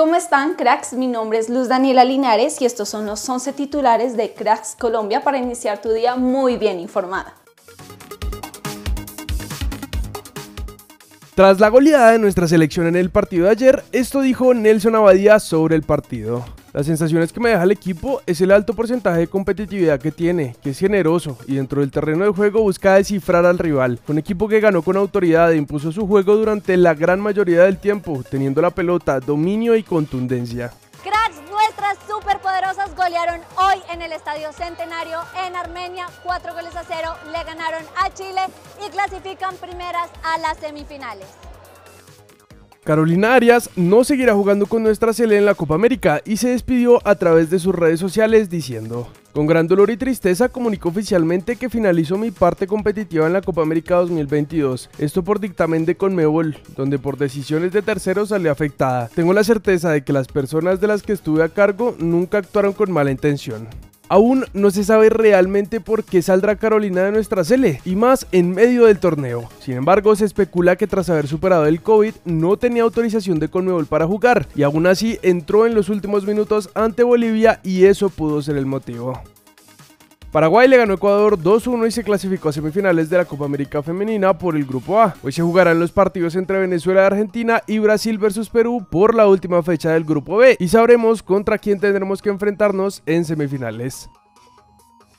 ¿Cómo están, cracks? Mi nombre es Luz Daniela Linares y estos son los 11 titulares de Cracks Colombia para iniciar tu día muy bien informada. Tras la goleada de nuestra selección en el partido de ayer, esto dijo Nelson Abadía sobre el partido. Las sensaciones que me deja el equipo es el alto porcentaje de competitividad que tiene, que es generoso y dentro del terreno de juego busca descifrar al rival. Un equipo que ganó con autoridad e impuso su juego durante la gran mayoría del tiempo, teniendo la pelota, dominio y contundencia. Cracks, nuestras superpoderosas golearon hoy en el Estadio Centenario en Armenia, cuatro goles a cero, le ganaron a Chile y clasifican primeras a las semifinales. Carolina Arias no seguirá jugando con nuestra Sele en la Copa América y se despidió a través de sus redes sociales diciendo con gran dolor y tristeza comunicó oficialmente que finalizó mi parte competitiva en la Copa América 2022, esto por dictamen de Conmebol, donde por decisiones de terceros salió afectada. Tengo la certeza de que las personas de las que estuve a cargo nunca actuaron con mala intención. Aún no se sabe realmente por qué saldrá Carolina de nuestra Sele, y más en medio del torneo. Sin embargo, se especula que tras haber superado el COVID no tenía autorización de Conmebol para jugar, y aún así entró en los últimos minutos ante Bolivia y eso pudo ser el motivo. Paraguay le ganó a Ecuador 2-1 y se clasificó a semifinales de la Copa América Femenina por el Grupo A. Hoy se jugarán los partidos entre Venezuela Argentina y Brasil versus Perú por la última fecha del Grupo B y sabremos contra quién tendremos que enfrentarnos en semifinales.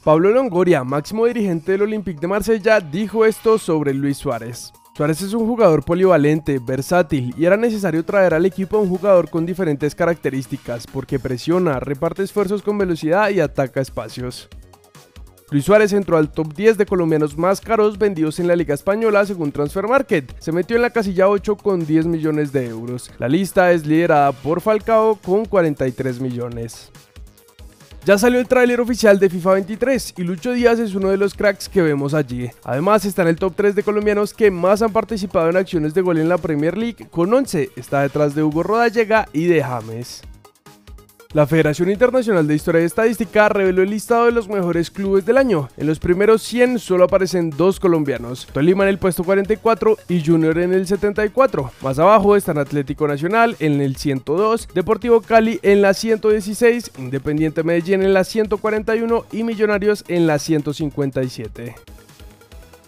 Pablo Longoria, máximo dirigente del Olympique de Marsella, dijo esto sobre Luis Suárez. Suárez es un jugador polivalente, versátil y era necesario traer al equipo a un jugador con diferentes características porque presiona, reparte esfuerzos con velocidad y ataca espacios. Luis Suárez entró al top 10 de colombianos más caros vendidos en la Liga Española según Transfer Market. Se metió en la casilla 8 con 10 millones de euros. La lista es liderada por Falcao con 43 millones. Ya salió el tráiler oficial de FIFA 23 y Lucho Díaz es uno de los cracks que vemos allí. Además está en el top 3 de colombianos que más han participado en acciones de gol en la Premier League con 11. Está detrás de Hugo Rodallega y de James. La Federación Internacional de Historia y Estadística reveló el listado de los mejores clubes del año. En los primeros 100 solo aparecen dos colombianos, Tolima en el puesto 44 y Junior en el 74. Más abajo están Atlético Nacional en el 102, Deportivo Cali en la 116, Independiente Medellín en la 141 y Millonarios en la 157.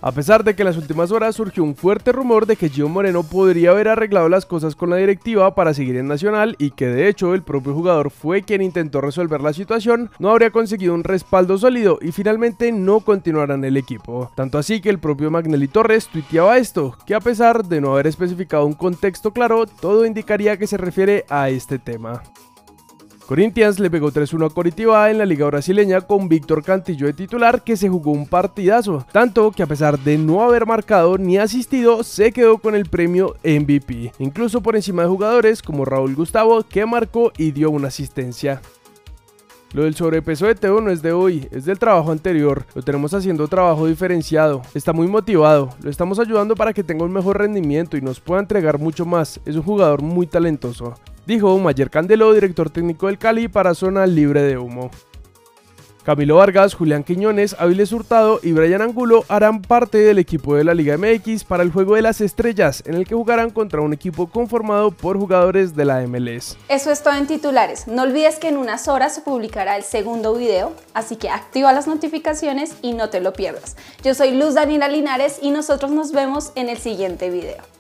A pesar de que en las últimas horas surgió un fuerte rumor de que Gio Moreno podría haber arreglado las cosas con la directiva para seguir en Nacional y que de hecho el propio jugador fue quien intentó resolver la situación, no habría conseguido un respaldo sólido y finalmente no continuará en el equipo. Tanto así que el propio Magnelli Torres tuiteaba esto, que a pesar de no haber especificado un contexto claro, todo indicaría que se refiere a este tema. Corinthians le pegó 3-1 a Coritiba en la liga brasileña con Víctor Cantillo de titular que se jugó un partidazo, tanto que a pesar de no haber marcado ni asistido se quedó con el premio MVP, incluso por encima de jugadores como Raúl Gustavo que marcó y dio una asistencia. Lo del sobrepeso de Teo no es de hoy, es del trabajo anterior. Lo tenemos haciendo trabajo diferenciado. Está muy motivado. Lo estamos ayudando para que tenga un mejor rendimiento y nos pueda entregar mucho más. Es un jugador muy talentoso dijo Mayer Candelo, director técnico del Cali para Zona Libre de Humo. Camilo Vargas, Julián Quiñones, Aviles Hurtado y Brian Angulo harán parte del equipo de la Liga MX para el Juego de las Estrellas, en el que jugarán contra un equipo conformado por jugadores de la MLS. Eso es todo en titulares. No olvides que en unas horas se publicará el segundo video, así que activa las notificaciones y no te lo pierdas. Yo soy Luz Daniela Linares y nosotros nos vemos en el siguiente video.